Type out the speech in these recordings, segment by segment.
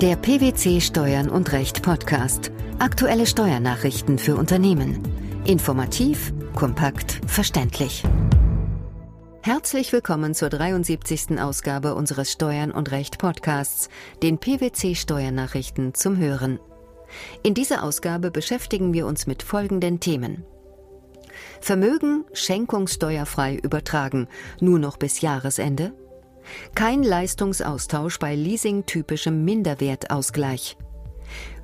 Der PwC Steuern und Recht Podcast. Aktuelle Steuernachrichten für Unternehmen. Informativ, kompakt, verständlich. Herzlich willkommen zur 73. Ausgabe unseres Steuern und Recht Podcasts, den PwC Steuernachrichten zum Hören. In dieser Ausgabe beschäftigen wir uns mit folgenden Themen. Vermögen schenkungssteuerfrei übertragen, nur noch bis Jahresende? Kein Leistungsaustausch bei leasingtypischem Minderwertausgleich.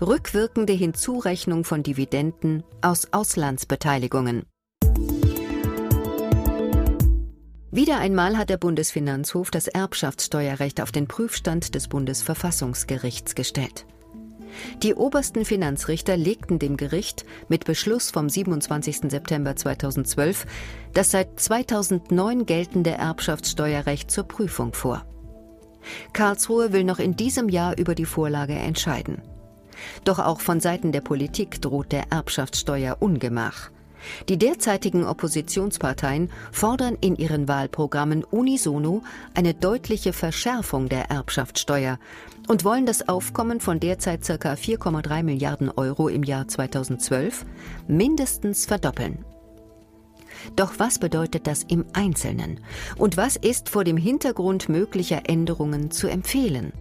Rückwirkende Hinzurechnung von Dividenden aus Auslandsbeteiligungen. Wieder einmal hat der Bundesfinanzhof das Erbschaftssteuerrecht auf den Prüfstand des Bundesverfassungsgerichts gestellt. Die obersten Finanzrichter legten dem Gericht mit Beschluss vom 27. September 2012 das seit 2009 geltende Erbschaftssteuerrecht zur Prüfung vor. Karlsruhe will noch in diesem Jahr über die Vorlage entscheiden. Doch auch von Seiten der Politik droht der Erbschaftssteuer Ungemach. Die derzeitigen Oppositionsparteien fordern in ihren Wahlprogrammen unisono eine deutliche Verschärfung der Erbschaftssteuer und wollen das Aufkommen von derzeit ca. 4,3 Milliarden Euro im Jahr 2012 mindestens verdoppeln. Doch was bedeutet das im Einzelnen? Und was ist vor dem Hintergrund möglicher Änderungen zu empfehlen?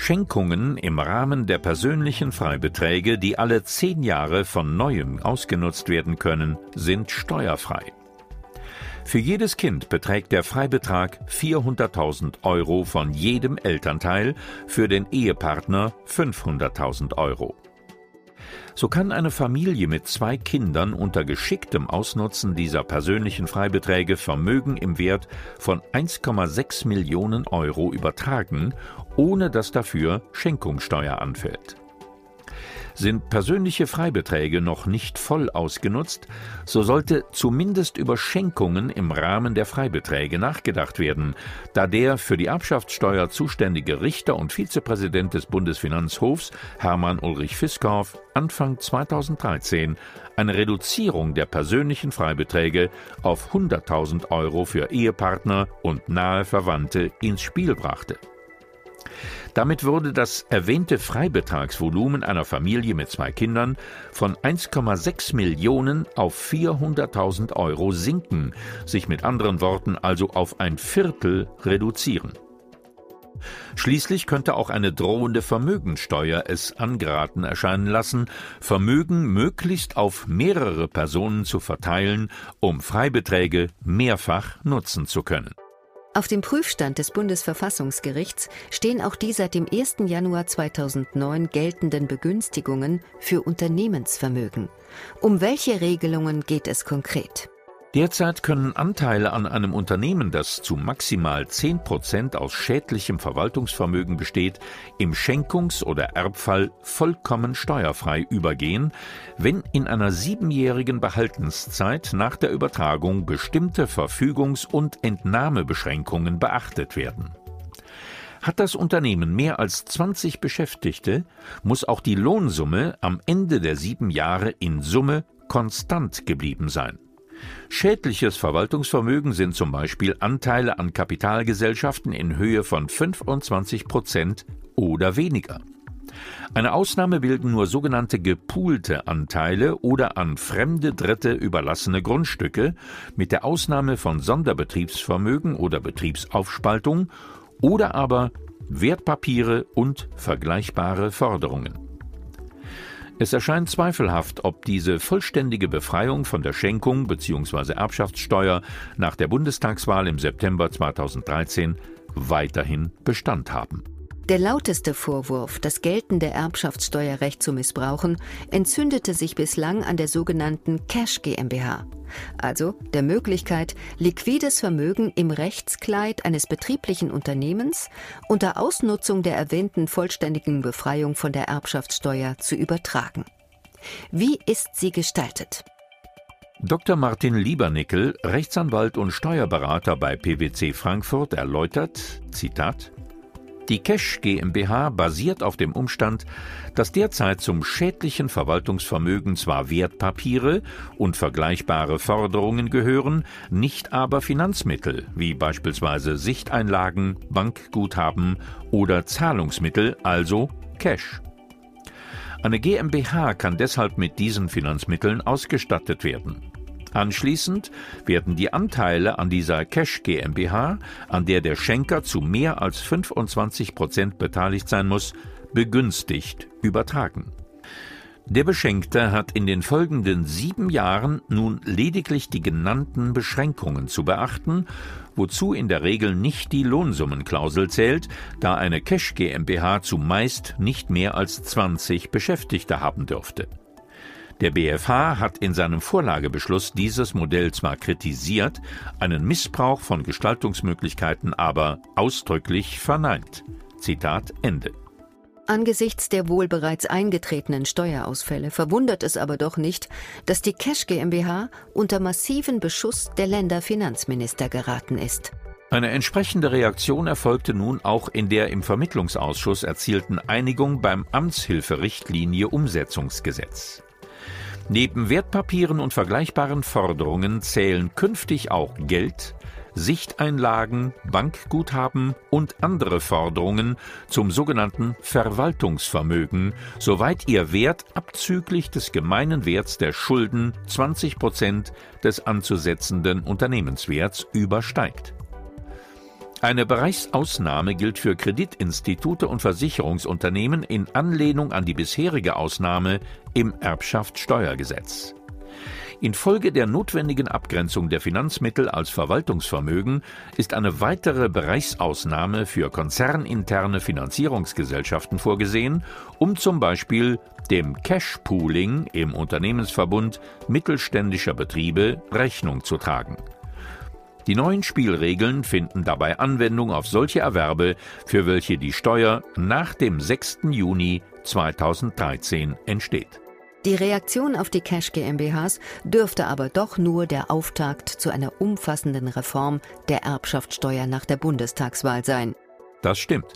Schenkungen im Rahmen der persönlichen Freibeträge, die alle zehn Jahre von neuem ausgenutzt werden können, sind steuerfrei. Für jedes Kind beträgt der Freibetrag 400.000 Euro von jedem Elternteil, für den Ehepartner 500.000 Euro. So kann eine Familie mit zwei Kindern unter geschicktem Ausnutzen dieser persönlichen Freibeträge Vermögen im Wert von 1,6 Millionen Euro übertragen, ohne dass dafür Schenkungssteuer anfällt. Sind persönliche Freibeträge noch nicht voll ausgenutzt, so sollte zumindest über Schenkungen im Rahmen der Freibeträge nachgedacht werden, da der für die Erbschaftssteuer zuständige Richter und Vizepräsident des Bundesfinanzhofs Hermann Ulrich Fiskorf Anfang 2013 eine Reduzierung der persönlichen Freibeträge auf 100.000 Euro für Ehepartner und nahe Verwandte ins Spiel brachte. Damit würde das erwähnte Freibetragsvolumen einer Familie mit zwei Kindern von 1,6 Millionen auf 400.000 Euro sinken, sich mit anderen Worten also auf ein Viertel reduzieren. Schließlich könnte auch eine drohende Vermögensteuer es angeraten erscheinen lassen, Vermögen möglichst auf mehrere Personen zu verteilen, um Freibeträge mehrfach nutzen zu können. Auf dem Prüfstand des Bundesverfassungsgerichts stehen auch die seit dem 1. Januar 2009 geltenden Begünstigungen für Unternehmensvermögen. Um welche Regelungen geht es konkret? Derzeit können Anteile an einem Unternehmen, das zu maximal 10 Prozent aus schädlichem Verwaltungsvermögen besteht, im Schenkungs- oder Erbfall vollkommen steuerfrei übergehen, wenn in einer siebenjährigen Behaltenszeit nach der Übertragung bestimmte Verfügungs- und Entnahmebeschränkungen beachtet werden. Hat das Unternehmen mehr als 20 Beschäftigte, muss auch die Lohnsumme am Ende der sieben Jahre in Summe konstant geblieben sein. Schädliches Verwaltungsvermögen sind zum Beispiel Anteile an Kapitalgesellschaften in Höhe von 25 Prozent oder weniger. Eine Ausnahme bilden nur sogenannte gepoolte Anteile oder an fremde Dritte überlassene Grundstücke, mit der Ausnahme von Sonderbetriebsvermögen oder Betriebsaufspaltung oder aber Wertpapiere und vergleichbare Forderungen. Es erscheint zweifelhaft, ob diese vollständige Befreiung von der Schenkung bzw. Erbschaftssteuer nach der Bundestagswahl im September 2013 weiterhin Bestand haben. Der lauteste Vorwurf, das geltende Erbschaftssteuerrecht zu missbrauchen, entzündete sich bislang an der sogenannten Cash GmbH, also der Möglichkeit, liquides Vermögen im Rechtskleid eines betrieblichen Unternehmens unter Ausnutzung der erwähnten vollständigen Befreiung von der Erbschaftssteuer zu übertragen. Wie ist sie gestaltet? Dr. Martin Liebernickel, Rechtsanwalt und Steuerberater bei PwC Frankfurt, erläutert, Zitat, die Cash GmbH basiert auf dem Umstand, dass derzeit zum schädlichen Verwaltungsvermögen zwar Wertpapiere und vergleichbare Forderungen gehören, nicht aber Finanzmittel wie beispielsweise Sichteinlagen, Bankguthaben oder Zahlungsmittel, also Cash. Eine GmbH kann deshalb mit diesen Finanzmitteln ausgestattet werden. Anschließend werden die Anteile an dieser Cash GmbH, an der der Schenker zu mehr als 25 Prozent beteiligt sein muss, begünstigt übertragen. Der Beschenkte hat in den folgenden sieben Jahren nun lediglich die genannten Beschränkungen zu beachten, wozu in der Regel nicht die Lohnsummenklausel zählt, da eine Cash GmbH zumeist nicht mehr als 20 Beschäftigte haben dürfte. Der BfH hat in seinem Vorlagebeschluss dieses Modell zwar kritisiert, einen Missbrauch von Gestaltungsmöglichkeiten aber ausdrücklich verneint. Zitat Ende. Angesichts der wohl bereits eingetretenen Steuerausfälle verwundert es aber doch nicht, dass die Cash GmbH unter massiven Beschuss der Länderfinanzminister geraten ist. Eine entsprechende Reaktion erfolgte nun auch in der im Vermittlungsausschuss erzielten Einigung beim Amtshilferichtlinie Umsetzungsgesetz. Neben Wertpapieren und vergleichbaren Forderungen zählen künftig auch Geld, Sichteinlagen, Bankguthaben und andere Forderungen zum sogenannten Verwaltungsvermögen, soweit ihr Wert abzüglich des gemeinen Werts der Schulden 20 Prozent des anzusetzenden Unternehmenswerts übersteigt. Eine Bereichsausnahme gilt für Kreditinstitute und Versicherungsunternehmen in Anlehnung an die bisherige Ausnahme im Erbschaftssteuergesetz. Infolge der notwendigen Abgrenzung der Finanzmittel als Verwaltungsvermögen ist eine weitere Bereichsausnahme für konzerninterne Finanzierungsgesellschaften vorgesehen, um zum Beispiel dem Cash-Pooling im Unternehmensverbund mittelständischer Betriebe Rechnung zu tragen. Die neuen Spielregeln finden dabei Anwendung auf solche Erwerbe, für welche die Steuer nach dem 6. Juni 2013 entsteht. Die Reaktion auf die Cash GmbHs dürfte aber doch nur der Auftakt zu einer umfassenden Reform der Erbschaftssteuer nach der Bundestagswahl sein. Das stimmt.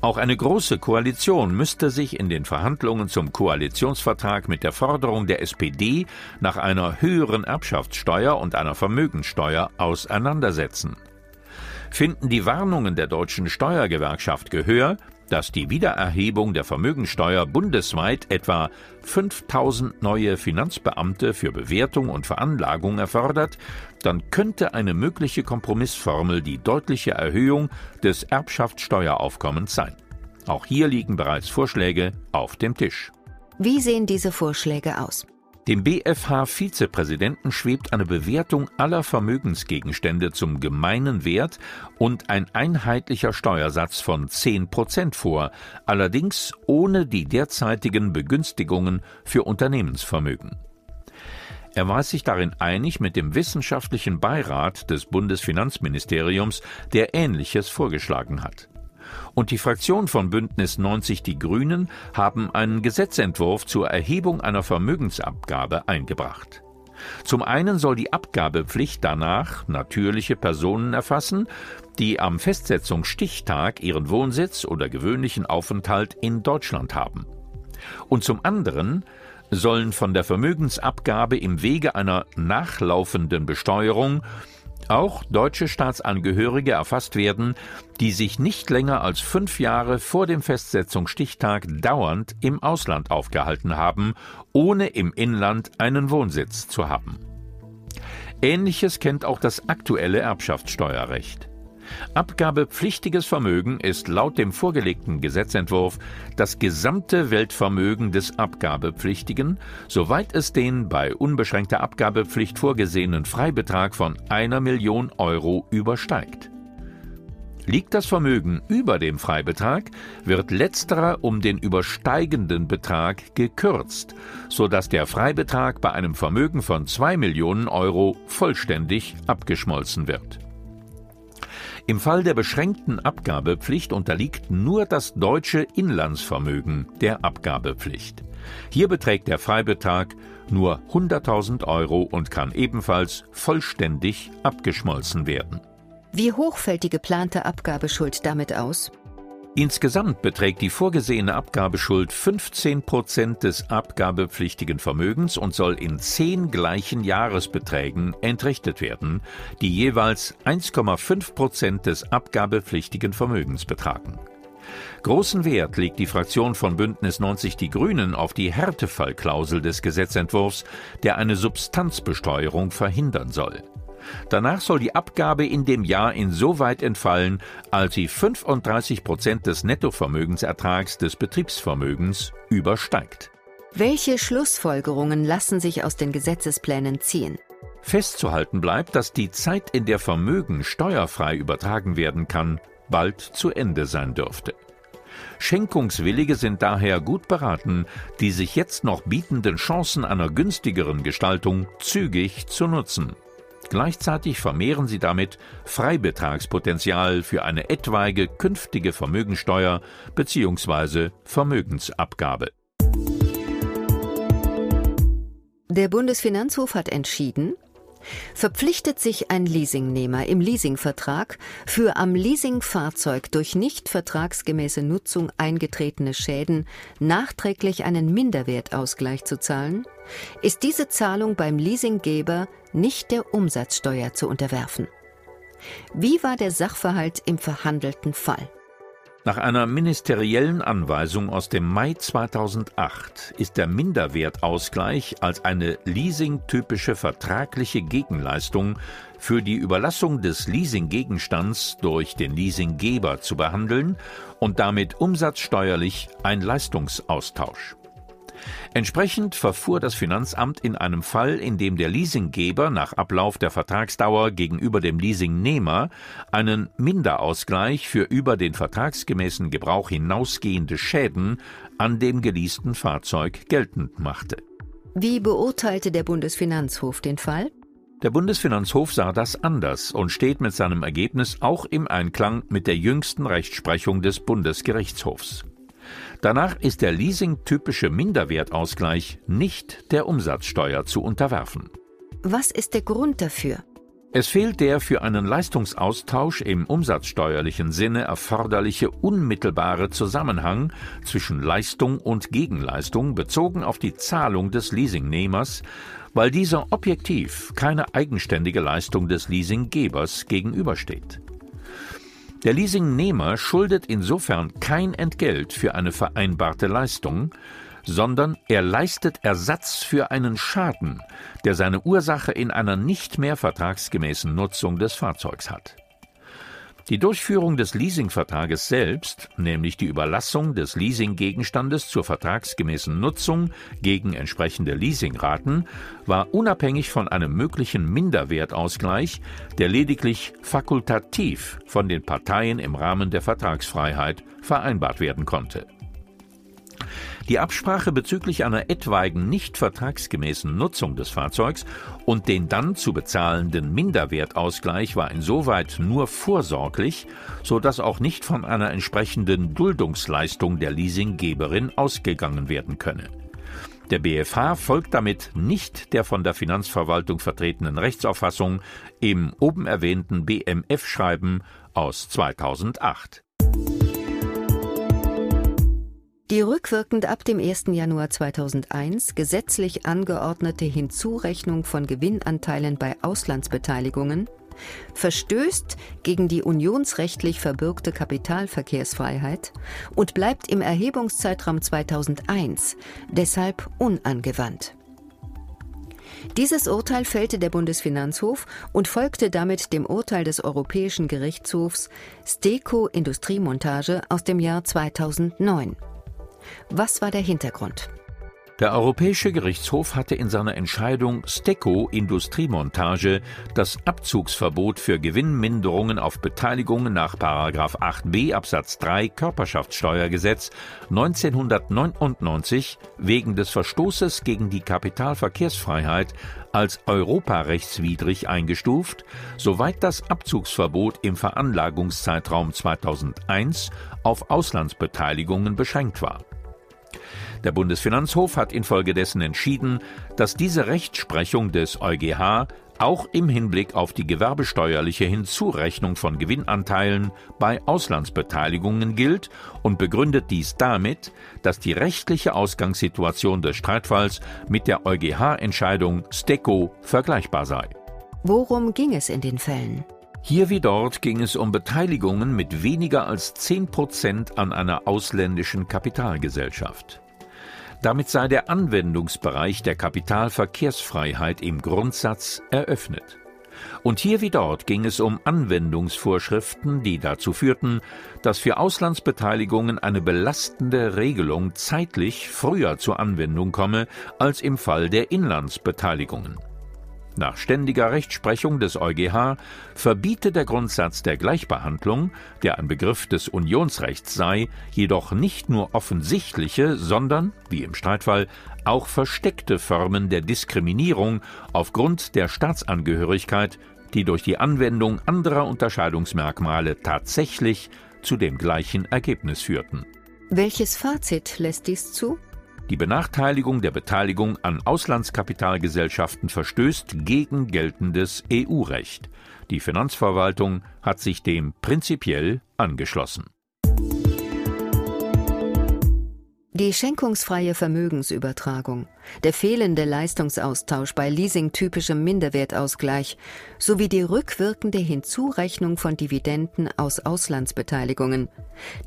Auch eine große Koalition müsste sich in den Verhandlungen zum Koalitionsvertrag mit der Forderung der SPD nach einer höheren Erbschaftssteuer und einer Vermögensteuer auseinandersetzen. Finden die Warnungen der deutschen Steuergewerkschaft Gehör, dass die Wiedererhebung der Vermögensteuer bundesweit etwa 5000 neue Finanzbeamte für Bewertung und Veranlagung erfordert, dann könnte eine mögliche Kompromissformel die deutliche Erhöhung des Erbschaftssteueraufkommens sein. Auch hier liegen bereits Vorschläge auf dem Tisch. Wie sehen diese Vorschläge aus? Dem BfH-Vizepräsidenten schwebt eine Bewertung aller Vermögensgegenstände zum gemeinen Wert und ein einheitlicher Steuersatz von 10 Prozent vor, allerdings ohne die derzeitigen Begünstigungen für Unternehmensvermögen. Er war sich darin einig mit dem wissenschaftlichen Beirat des Bundesfinanzministeriums, der Ähnliches vorgeschlagen hat und die Fraktion von Bündnis 90 Die Grünen haben einen Gesetzentwurf zur Erhebung einer Vermögensabgabe eingebracht. Zum einen soll die Abgabepflicht danach natürliche Personen erfassen, die am Festsetzungsstichtag ihren Wohnsitz oder gewöhnlichen Aufenthalt in Deutschland haben. Und zum anderen sollen von der Vermögensabgabe im Wege einer nachlaufenden Besteuerung auch deutsche Staatsangehörige erfasst werden, die sich nicht länger als fünf Jahre vor dem Festsetzungsstichtag dauernd im Ausland aufgehalten haben, ohne im Inland einen Wohnsitz zu haben. Ähnliches kennt auch das aktuelle Erbschaftssteuerrecht. Abgabepflichtiges Vermögen ist laut dem vorgelegten Gesetzentwurf das gesamte Weltvermögen des Abgabepflichtigen, soweit es den bei unbeschränkter Abgabepflicht vorgesehenen Freibetrag von einer Million Euro übersteigt. Liegt das Vermögen über dem Freibetrag, wird letzterer um den übersteigenden Betrag gekürzt, sodass der Freibetrag bei einem Vermögen von 2 Millionen Euro vollständig abgeschmolzen wird. Im Fall der beschränkten Abgabepflicht unterliegt nur das deutsche Inlandsvermögen der Abgabepflicht. Hier beträgt der Freibetrag nur 100.000 Euro und kann ebenfalls vollständig abgeschmolzen werden. Wie hoch fällt die geplante Abgabeschuld damit aus? Insgesamt beträgt die vorgesehene Abgabeschuld 15 Prozent des abgabepflichtigen Vermögens und soll in zehn gleichen Jahresbeträgen entrichtet werden, die jeweils 1,5 Prozent des abgabepflichtigen Vermögens betragen. Großen Wert legt die Fraktion von Bündnis 90 Die Grünen auf die Härtefallklausel des Gesetzentwurfs, der eine Substanzbesteuerung verhindern soll. Danach soll die Abgabe in dem Jahr insoweit entfallen, als sie 35 Prozent des Nettovermögensertrags des Betriebsvermögens übersteigt. Welche Schlussfolgerungen lassen sich aus den Gesetzesplänen ziehen? Festzuhalten bleibt, dass die Zeit, in der Vermögen steuerfrei übertragen werden kann, bald zu Ende sein dürfte. Schenkungswillige sind daher gut beraten, die sich jetzt noch bietenden Chancen einer günstigeren Gestaltung zügig zu nutzen. Gleichzeitig vermehren sie damit Freibetragspotenzial für eine etwaige künftige Vermögensteuer bzw. Vermögensabgabe. Der Bundesfinanzhof hat entschieden, verpflichtet sich ein Leasingnehmer im Leasingvertrag für am Leasingfahrzeug durch nicht vertragsgemäße Nutzung eingetretene Schäden nachträglich einen Minderwertausgleich zu zahlen, ist diese Zahlung beim Leasinggeber nicht der Umsatzsteuer zu unterwerfen. Wie war der Sachverhalt im verhandelten Fall? Nach einer ministeriellen Anweisung aus dem Mai 2008 ist der Minderwertausgleich als eine leasingtypische vertragliche Gegenleistung für die Überlassung des Leasinggegenstands durch den Leasinggeber zu behandeln und damit umsatzsteuerlich ein Leistungsaustausch. Entsprechend verfuhr das Finanzamt in einem Fall, in dem der Leasinggeber nach Ablauf der Vertragsdauer gegenüber dem Leasingnehmer einen Minderausgleich für über den vertragsgemäßen Gebrauch hinausgehende Schäden an dem geleasten Fahrzeug geltend machte. Wie beurteilte der Bundesfinanzhof den Fall? Der Bundesfinanzhof sah das anders und steht mit seinem Ergebnis auch im Einklang mit der jüngsten Rechtsprechung des Bundesgerichtshofs. Danach ist der leasingtypische Minderwertausgleich nicht der Umsatzsteuer zu unterwerfen. Was ist der Grund dafür? Es fehlt der für einen Leistungsaustausch im umsatzsteuerlichen Sinne erforderliche unmittelbare Zusammenhang zwischen Leistung und Gegenleistung bezogen auf die Zahlung des Leasingnehmers, weil dieser objektiv keine eigenständige Leistung des Leasinggebers gegenübersteht. Der Leasingnehmer schuldet insofern kein Entgelt für eine vereinbarte Leistung, sondern er leistet Ersatz für einen Schaden, der seine Ursache in einer nicht mehr vertragsgemäßen Nutzung des Fahrzeugs hat. Die Durchführung des Leasingvertrages selbst, nämlich die Überlassung des Leasinggegenstandes zur vertragsgemäßen Nutzung gegen entsprechende Leasingraten, war unabhängig von einem möglichen Minderwertausgleich, der lediglich fakultativ von den Parteien im Rahmen der Vertragsfreiheit vereinbart werden konnte die Absprache bezüglich einer etwaigen nicht vertragsgemäßen Nutzung des Fahrzeugs und den dann zu bezahlenden Minderwertausgleich war insoweit nur vorsorglich, so dass auch nicht von einer entsprechenden Duldungsleistung der Leasinggeberin ausgegangen werden könne. Der BFH folgt damit nicht der von der Finanzverwaltung vertretenen Rechtsauffassung im oben erwähnten BMF-Schreiben aus 2008. Die rückwirkend ab dem 1. Januar 2001 gesetzlich angeordnete Hinzurechnung von Gewinnanteilen bei Auslandsbeteiligungen verstößt gegen die unionsrechtlich verbürgte Kapitalverkehrsfreiheit und bleibt im Erhebungszeitraum 2001 deshalb unangewandt. Dieses Urteil fällte der Bundesfinanzhof und folgte damit dem Urteil des Europäischen Gerichtshofs Steco Industriemontage aus dem Jahr 2009. Was war der Hintergrund? Der Europäische Gerichtshof hatte in seiner Entscheidung Steco Industriemontage das Abzugsverbot für Gewinnminderungen auf Beteiligungen nach 8b Absatz 3 Körperschaftssteuergesetz 1999 wegen des Verstoßes gegen die Kapitalverkehrsfreiheit als europarechtswidrig eingestuft, soweit das Abzugsverbot im Veranlagungszeitraum 2001 auf Auslandsbeteiligungen beschränkt war. Der Bundesfinanzhof hat infolgedessen entschieden, dass diese Rechtsprechung des EuGH auch im Hinblick auf die gewerbesteuerliche Hinzurechnung von Gewinnanteilen bei Auslandsbeteiligungen gilt und begründet dies damit, dass die rechtliche Ausgangssituation des Streitfalls mit der EuGH-Entscheidung STECO vergleichbar sei. Worum ging es in den Fällen? Hier wie dort ging es um Beteiligungen mit weniger als 10 Prozent an einer ausländischen Kapitalgesellschaft. Damit sei der Anwendungsbereich der Kapitalverkehrsfreiheit im Grundsatz eröffnet. Und hier wie dort ging es um Anwendungsvorschriften, die dazu führten, dass für Auslandsbeteiligungen eine belastende Regelung zeitlich früher zur Anwendung komme als im Fall der Inlandsbeteiligungen. Nach ständiger Rechtsprechung des EuGH verbiete der Grundsatz der Gleichbehandlung, der ein Begriff des Unionsrechts sei, jedoch nicht nur offensichtliche, sondern, wie im Streitfall, auch versteckte Formen der Diskriminierung aufgrund der Staatsangehörigkeit, die durch die Anwendung anderer Unterscheidungsmerkmale tatsächlich zu dem gleichen Ergebnis führten. Welches Fazit lässt dies zu? Die Benachteiligung der Beteiligung an Auslandskapitalgesellschaften verstößt gegen geltendes EU-Recht. Die Finanzverwaltung hat sich dem prinzipiell angeschlossen. Die schenkungsfreie Vermögensübertragung, der fehlende Leistungsaustausch bei leasingtypischem Minderwertausgleich sowie die rückwirkende Hinzurechnung von Dividenden aus Auslandsbeteiligungen.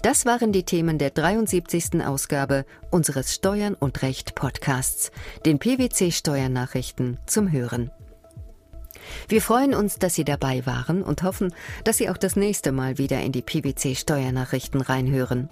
Das waren die Themen der 73. Ausgabe unseres Steuern und Recht Podcasts, den PwC Steuernachrichten zum Hören. Wir freuen uns, dass Sie dabei waren und hoffen, dass Sie auch das nächste Mal wieder in die PwC Steuernachrichten reinhören.